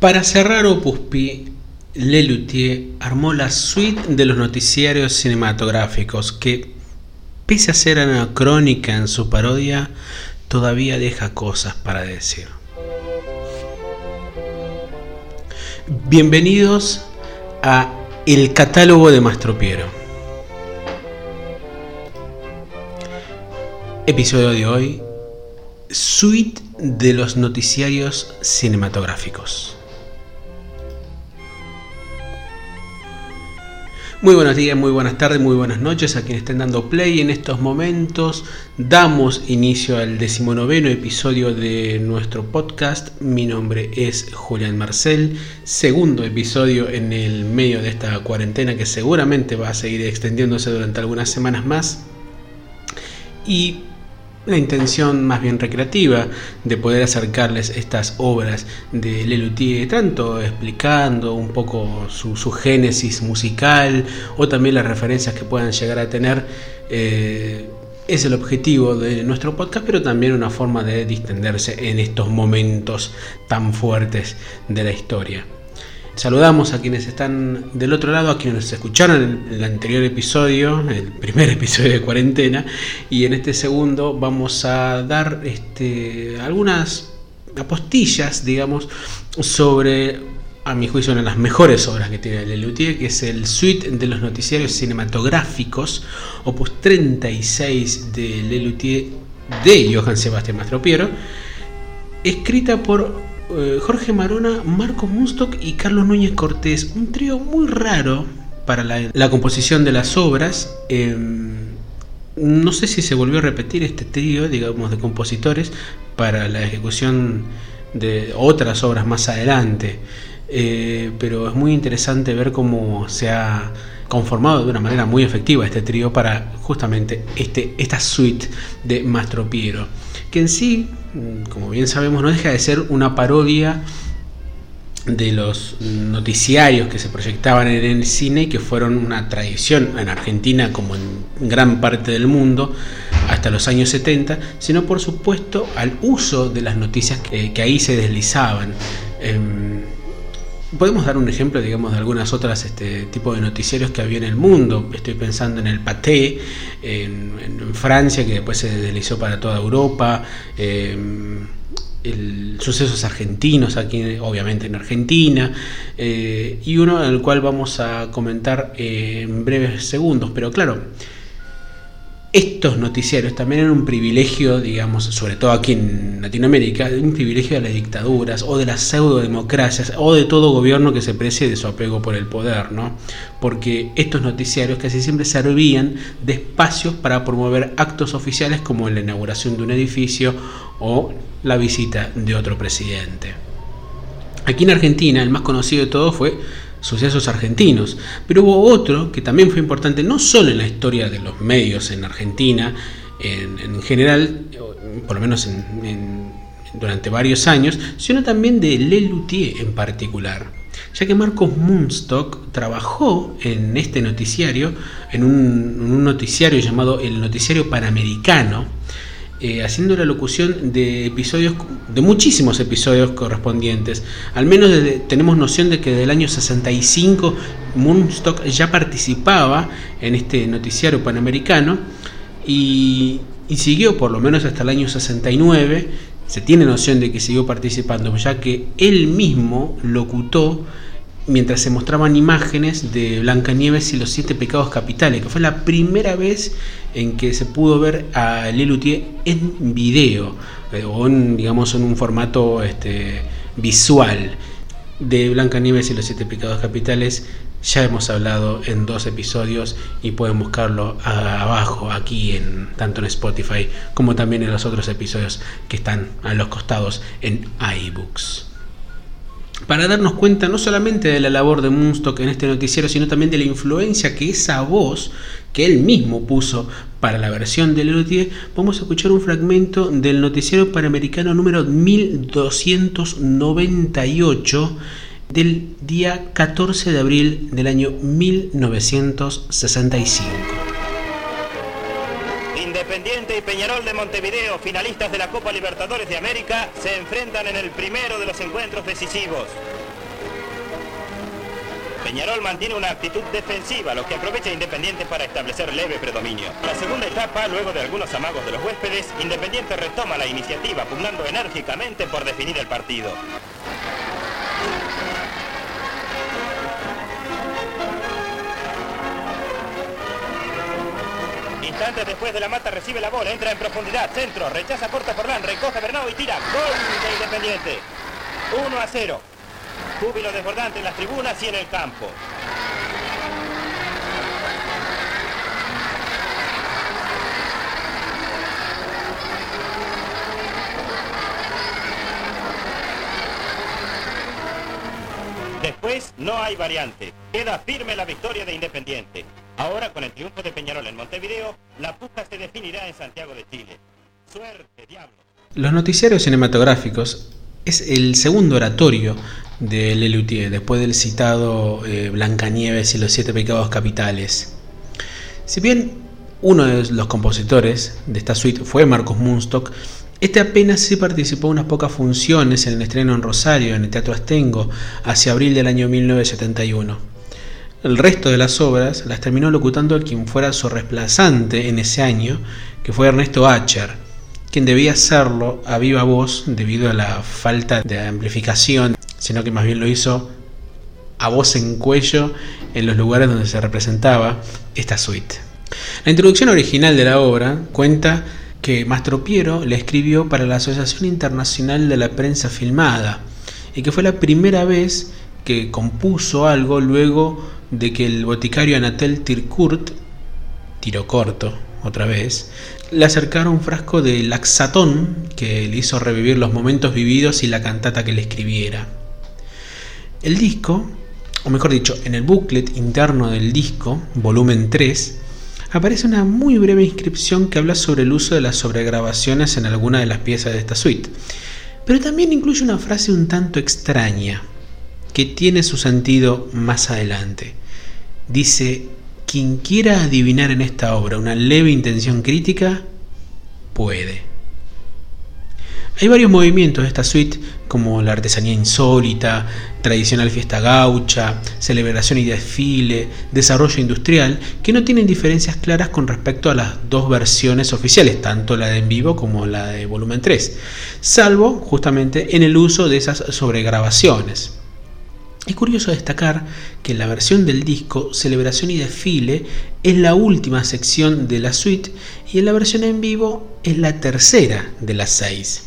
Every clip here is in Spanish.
Para cerrar Opus Pi, Lelutier armó la suite de los noticiarios cinematográficos que, pese a ser anacrónica en su parodia, todavía deja cosas para decir. Bienvenidos a El catálogo de Mastropiero. Episodio de hoy, suite de los noticiarios cinematográficos. Muy buenos días, muy buenas tardes, muy buenas noches a quienes estén dando play en estos momentos. Damos inicio al decimonoveno episodio de nuestro podcast. Mi nombre es Julián Marcel, segundo episodio en el medio de esta cuarentena que seguramente va a seguir extendiéndose durante algunas semanas más. Y la intención más bien recreativa de poder acercarles estas obras de Lelutier, tanto explicando un poco su, génesis musical o también las referencias que puedan llegar a tener. Eh, es el objetivo de nuestro podcast, pero también una forma de distenderse en estos momentos tan fuertes de la historia. Saludamos a quienes están del otro lado, a quienes escucharon el, el anterior episodio, el primer episodio de cuarentena, y en este segundo vamos a dar este, algunas apostillas, digamos, sobre, a mi juicio, una de las mejores obras que tiene Lelutier, que es el Suite de los Noticiarios Cinematográficos, opus 36 de Lelutier de Johann Sebastian Mastropiero, escrita por Jorge Marona, Marco Munstock y Carlos Núñez Cortés. Un trío muy raro para la, composición de las obras. Em, no sé si se volvió a repetir este trío, digamos, de compositores para la ejecución de otras obras más adelante. Eh, pero es muy interesante ver cómo se ha conformado de una manera muy efectiva este trío para justamente este, esta suite de Mastro Piero, que en sí como bien sabemos, no deja de ser una parodia de los noticiarios que se proyectaban en el cine que fueron una tradición en Argentina como en gran parte del mundo hasta los años 70, sino por supuesto al uso de las noticias que, ahí se deslizaban. Em, podemos dar un ejemplo, digamos, de algunas otras este, tipos de noticiarios que había en el mundo. Estoy pensando en el Paté, en, Francia, que después se deslizó para toda Europa. El, sucesos argentinos aquí obviamente en Argentina eh, y uno en el cual vamos a comentar en breves segundos pero claro estos noticiarios también eran un privilegio, digamos, sobre todo aquí en Latinoamérica, un privilegio de las dictaduras o de las pseudo-democracias o de todo gobierno que se precie de su apego por el poder, ¿no? Porque estos noticiarios casi siempre servían de espacios para promover actos oficiales como la inauguración de un edificio o la visita de otro presidente. Aquí en Argentina, el más conocido de todos fue sucesos argentinos. Pero hubo otro que también fue importante, no solo en la historia de los medios en Argentina, en, general, por lo menos durante varios años, sino también de Lelutier en particular. Ya que Marcos Munstock trabajó en este noticiario, en un noticiario llamado el Noticiario Panamericano, eh, haciendo la locución de episodios, de muchísimos episodios correspondientes. Al menos tenemos noción de que desde el año 65 Moonstock ya participaba en este noticiario panamericano y, y siguió por lo menos hasta el año 69. Se tiene noción de que siguió participando, ya que él mismo locutó mientras se mostraban imágenes de Blancanieves y los siete pecados capitales, que fue la primera vez en que se pudo ver a Lelutier en video, eh, o en, digamos en un formato este, visual. De Blancanieves y los siete pecados capitales ya hemos hablado en dos episodios y pueden buscarlo abajo, aquí, en, tanto en Spotify como también en los otros episodios que están a los costados en iBooks para darnos cuenta no solamente de la labor de Moonstock en este noticiero, sino también de la influencia que esa voz que él mismo puso para la versión de Lelutier, vamos a escuchar un fragmento del noticiero panamericano número 1298 del día 14 de abril del año 1965. Independiente y Peñarol de Montevideo, finalistas de la Copa Libertadores de América, se enfrentan en el primero de los encuentros decisivos. Peñarol mantiene una actitud defensiva, lo que aprovecha Independiente para establecer leve predominio. La segunda etapa, luego de algunos amagos de los huéspedes, Independiente retoma la iniciativa, pugnando enérgicamente por definir el partido. Instantes después de la mata recibe la bola, entra en profundidad, centro, rechaza corta Forlán, recoge Bernau y tira. Gol de Independiente. 1 a 0. Júbilo desbordante en las tribunas y en el campo. Después no hay variante. Queda firme la victoria de Independiente. Ahora, con el triunfo de Peñarol en Montevideo, la puja se definirá en Santiago de Chile. Suerte, diablo. Los noticiarios cinematográficos es el segundo oratorio de Lelutier, después del citado eh, Blancanieves y los siete pecados capitales. Si bien uno de los compositores de esta suite fue Marcos Munstock, este apenas sí participó en unas pocas funciones en el estreno en Rosario, en el Teatro Astengo, hacia abril del año 1971. El resto de las obras las terminó locutando quien fuera su reemplazante en ese año, que fue Ernesto Acher, quien debía hacerlo a viva voz debido a la falta de amplificación, sino que más bien lo hizo a voz en cuello en los lugares donde se representaba esta suite. La introducción original de la obra cuenta que Mastropiero la escribió para la Asociación Internacional de la Prensa Filmada y que fue la primera vez que compuso algo luego de que el boticario Anatel Tirkurt, tiro corto otra vez, le acercaron un frasco de laxatón que le hizo revivir los momentos vividos y la cantata que le escribiera. El disco, o mejor dicho, en el booklet interno del disco, volumen 3, aparece una muy breve inscripción que habla sobre el uso de las sobregrabaciones en alguna de las piezas de esta suite. Pero también incluye una frase un tanto extraña, que tiene su sentido más adelante. Dice, quien quiera adivinar en esta obra una leve intención crítica, puede. Hay varios movimientos de esta suite, como la artesanía insólita, tradicional fiesta gaucha, celebración y desfile, desarrollo industrial, que no tienen diferencias claras con respecto a las dos versiones oficiales, tanto la de en vivo como la de volumen 3, salvo justamente en el uso de esas sobregrabaciones. Es curioso destacar que en la versión del disco Celebración y Desfile es la última sección de la suite y en la versión en vivo es la tercera de las seis.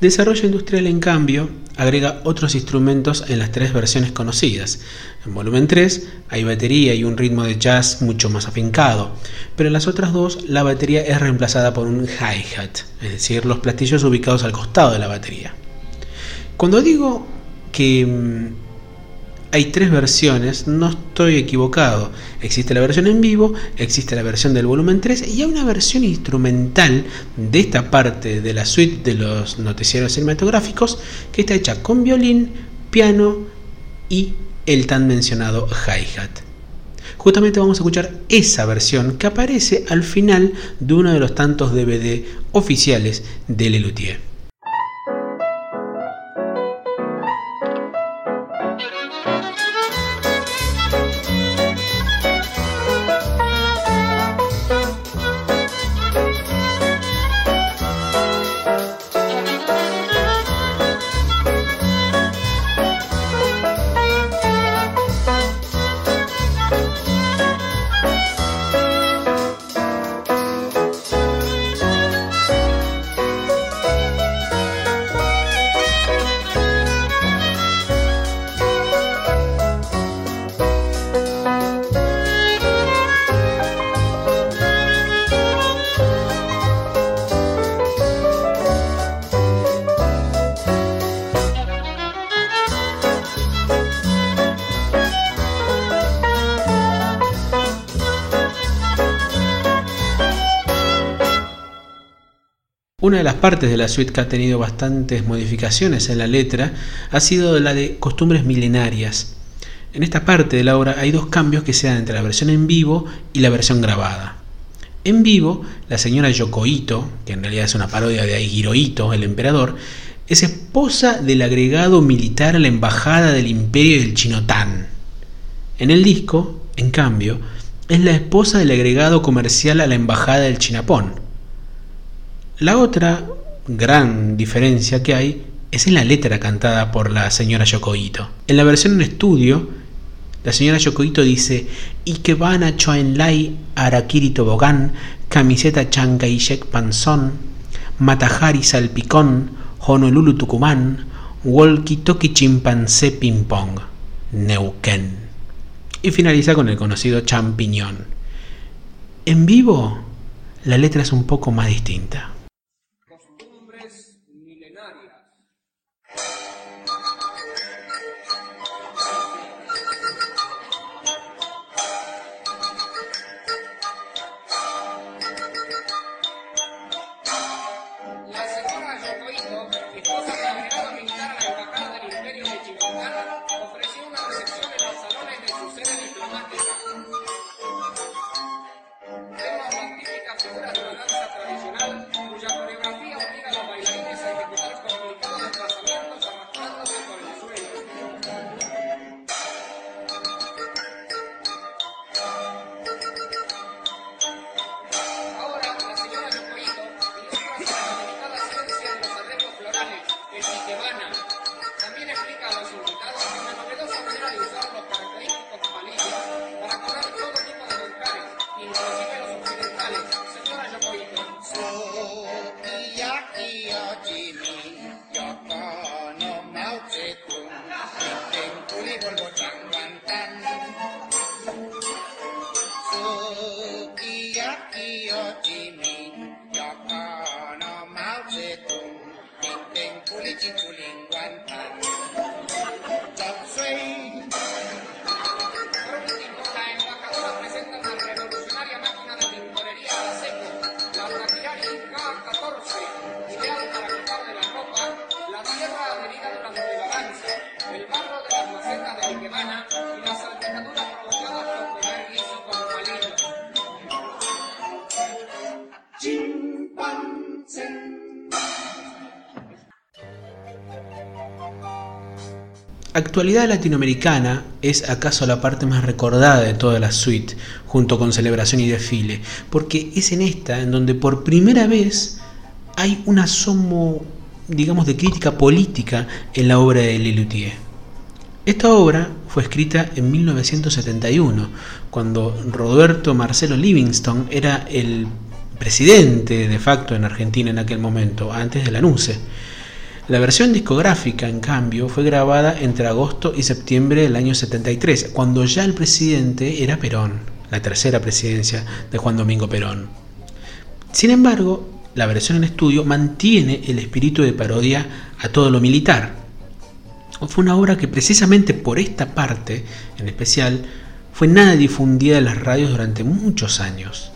Desarrollo Industrial, en cambio, agrega otros instrumentos en las tres versiones conocidas. En volumen 3 hay batería y un ritmo de jazz mucho más afincado, pero en las otras dos la batería es reemplazada por un hi-hat, es decir, los platillos ubicados al costado de la batería. Cuando digo que mm, hay tres versiones, no estoy equivocado. Existe la versión en vivo, existe la versión del volumen 3 y hay una versión instrumental de esta parte de la suite de los noticieros cinematográficos que está hecha con violín, piano y el tan mencionado hi-hat. Justamente vamos a escuchar esa versión que aparece al final de uno de los tantos DVD oficiales de Lelutier. Una de las partes de la suite que ha tenido bastantes modificaciones en la letra ha sido la de costumbres milenarias. En esta parte de la obra hay dos cambios que se dan entre la versión en vivo y la versión grabada. En vivo, la señora Yokoito, que en realidad es una parodia de Hirohito, el emperador, es esposa del agregado militar a la embajada del imperio del Chinotán. En el disco, en cambio, es la esposa del agregado comercial a la embajada del Chinapón. La otra gran diferencia que hay es en la letra cantada por la señora Yokoito. En la versión en estudio, la señora Yokoito dice Ikebana Choenlai Arakiri Tobogán, camiseta Chancaishek Panzón, Matajari Salpicón, Honolulu Tucumán, Walkie Toki Chimpancé Ping Pong, Neuquén. Y finaliza con el conocido champiñón. En vivo, la letra es un poco más distinta milenarias. your Actualidad latinoamericana es acaso la parte más recordada de toda la suite, junto con celebración y desfile, porque es en esta en donde por primera vez hay un asomo, digamos, de crítica política en la obra de Lelutier. Esta obra fue escrita en 1971, cuando Roberto Marcelo Livingston era el presidente de facto en Argentina en aquel momento, antes de la NUCE. La versión discográfica, en cambio, fue grabada entre agosto y septiembre del año 73, cuando ya el presidente era Perón, la tercera presidencia de Juan Domingo Perón. Sin embargo, la versión en estudio mantiene el espíritu de parodia a todo lo militar. Fue una obra que precisamente por esta parte, en especial, fue nada difundida en las radios durante muchos años.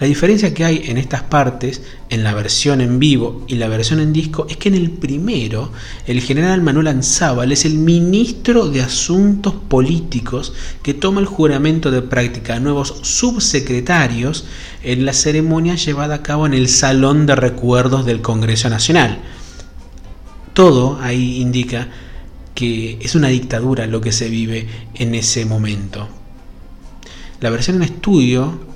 La diferencia que hay en estas partes, en la versión en vivo y la versión en disco, es que en el primero el general Manuel Anzábal es el ministro de Asuntos Políticos que toma el juramento de práctica a nuevos subsecretarios en la ceremonia llevada a cabo en el Salón de Recuerdos del Congreso Nacional. Todo ahí indica que es una dictadura lo que se vive en ese momento. La versión en estudio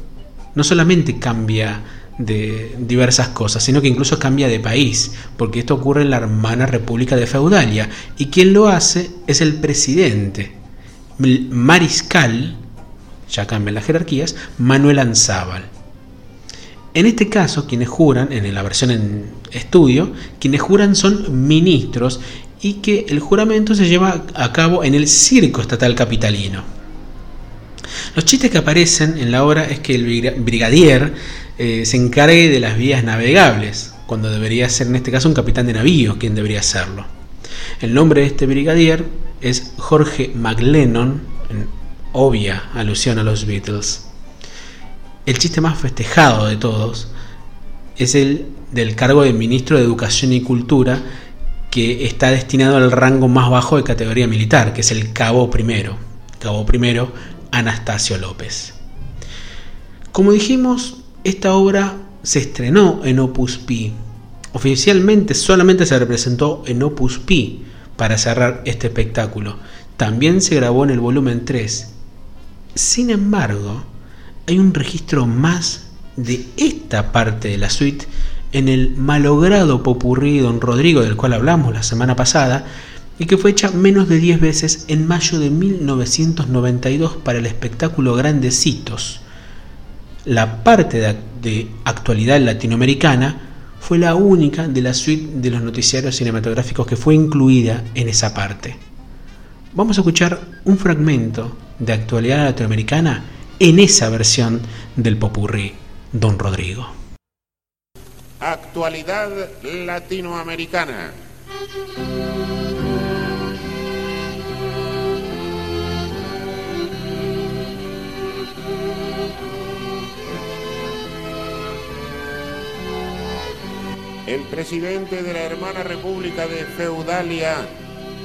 no solamente cambia de diversas cosas, sino que incluso cambia de país, porque esto ocurre en la hermana República de Feudalia, y quien lo hace es el presidente, mariscal, ya cambian las jerarquías, Manuel Anzábal. En este caso, quienes juran, en la versión en estudio, quienes juran son ministros y que el juramento se lleva a cabo en el circo estatal capitalino. Los chistes que aparecen en la obra es que el brigadier eh, se encargue de las vías navegables, cuando debería ser en este caso un capitán de navío quien debería hacerlo. El nombre de este brigadier es Jorge McLennan, en obvia alusión a los Beatles. El chiste más festejado de todos es el del cargo de ministro de Educación y Cultura, que está destinado al rango más bajo de categoría militar, que es el cabo primero. Cabo primero Anastasio López. Como dijimos, esta obra se estrenó en Opus Pi. Oficialmente solamente se representó en Opus Pi para cerrar este espectáculo. También se grabó en el volumen 3 Sin embargo, hay un registro más de esta parte de la suite en el malogrado popurrí Don Rodrigo del cual hablamos la semana pasada y que fue hecha menos de 10 veces en mayo de 1992 para el espectáculo Grandecitos. La parte de, de actualidad latinoamericana fue la única de la suite de los noticiarios cinematográficos que fue incluida en esa parte. Vamos a escuchar un fragmento de actualidad latinoamericana en esa versión del popurrí Don Rodrigo. Actualidad latinoamericana. El presidente de la hermana República de Feudalia,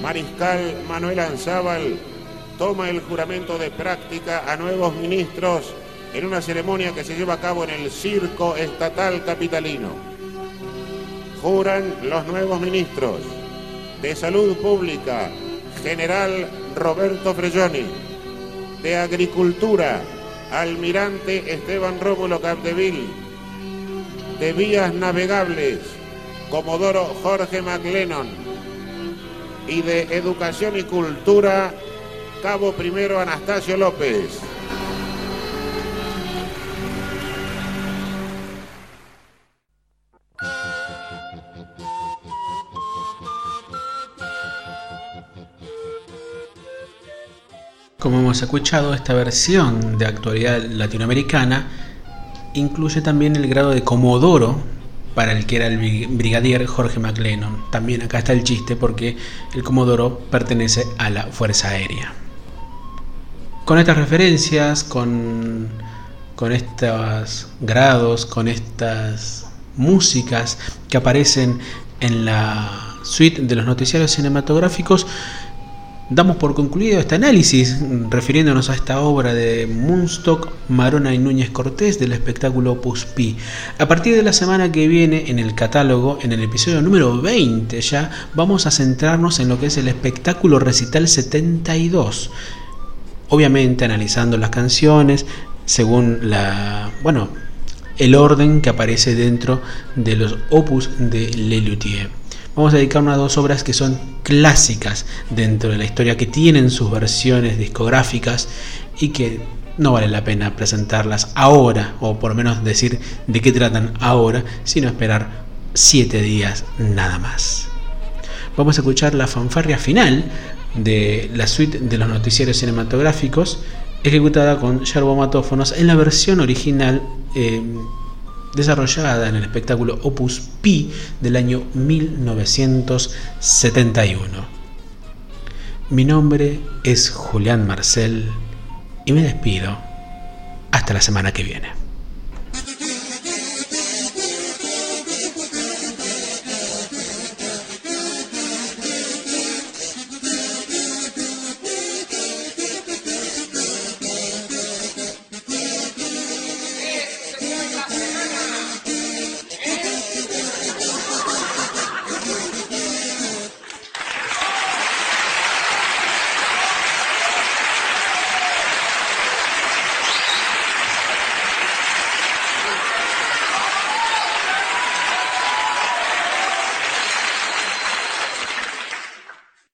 Mariscal Manuel Anzábal, toma el juramento de práctica a nuevos ministros en una ceremonia que se lleva a cabo en el Circo Estatal Capitalino. Juran los nuevos ministros de Salud Pública, General Roberto Frelloni, de Agricultura, Almirante Esteban Rómulo Capdeville, de Vías Navegables, Comodoro Jorge McLennan, y de Educación y Cultura, Cabo Primero Anastasio López. Como hemos escuchado, esta versión de actualidad latinoamericana incluye también el grado de Comodoro para el que era el brigadier Jorge McLennan. También acá está el chiste porque el Comodoro pertenece a la Fuerza Aérea. Con estas referencias, con, con estos grados, con estas músicas que aparecen en la suite de los noticiarios cinematográficos, damos por concluido este análisis refiriéndonos a esta obra de Munstock, Marona y Núñez Cortés del espectáculo Opus Pi. A partir de la semana que viene en el catálogo, en el episodio número 20 ya, vamos a centrarnos en lo que es el espectáculo recital 72. Obviamente analizando las canciones según la, bueno, el orden que aparece dentro de los opus de Lelutier vamos a dedicar a dos obras que son clásicas dentro de la historia, que tienen sus versiones discográficas y que no vale la pena presentarlas ahora, o por lo menos decir de qué tratan ahora, sino esperar siete días nada más. Vamos a escuchar la fanfarria final de la suite de los noticieros cinematográficos, ejecutada con yerbomatófonos en la versión original. Eh, desarrollada en el espectáculo Opus Pi del año 1971. Mi nombre es Julián Marcel y me despido hasta la semana que viene.